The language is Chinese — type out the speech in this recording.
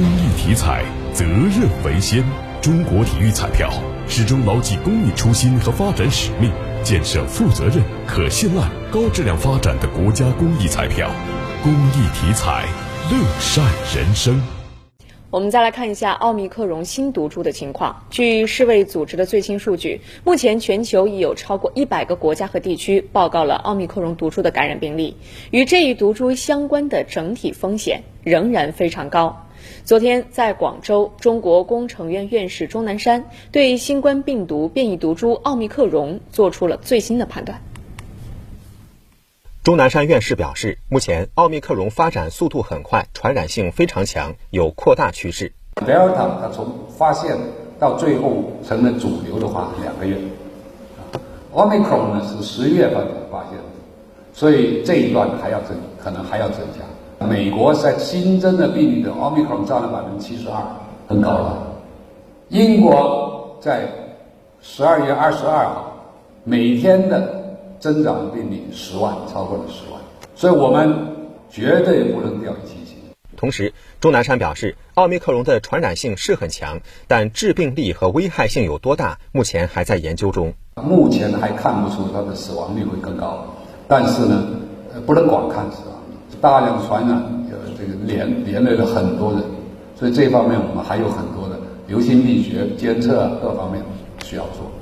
公益体彩，责任为先。中国体育彩票始终牢记公益初心和发展使命，建设负责任、可信赖、高质量发展的国家公益彩票。公益体彩，乐善人生。我们再来看一下奥密克戎新毒株的情况。据世卫组织的最新数据，目前全球已有超过一百个国家和地区报告了奥密克戎毒株的感染病例，与这一毒株相关的整体风险仍然非常高。昨天，在广州，中国工程院院士钟南山对新冠病毒变异毒株奥密克戎做出了最新的判断。钟南山院士表示，目前奥密克戎发展速度很快，传染性非常强，有扩大趋势。Delta 它从发现到最后成了主流的话，两个月。奥密克戎呢是十月份发现的，所以这一段还要增，可能还要增加。美国在新增的病例的奥密克戎占了百分之七十二，很高了。英国在十二月二十二号每天的。增长的病例十万，超过了十万，所以我们绝对不能掉以轻心。同时，钟南山表示，奥密克戎的传染性是很强，但致病力和危害性有多大，目前还在研究中。目前还看不出它的死亡率会更高，但是呢，不能光看死亡，大量传染，呃，这个连连累了很多人，所以这方面我们还有很多的流行病学监测各方面需要做。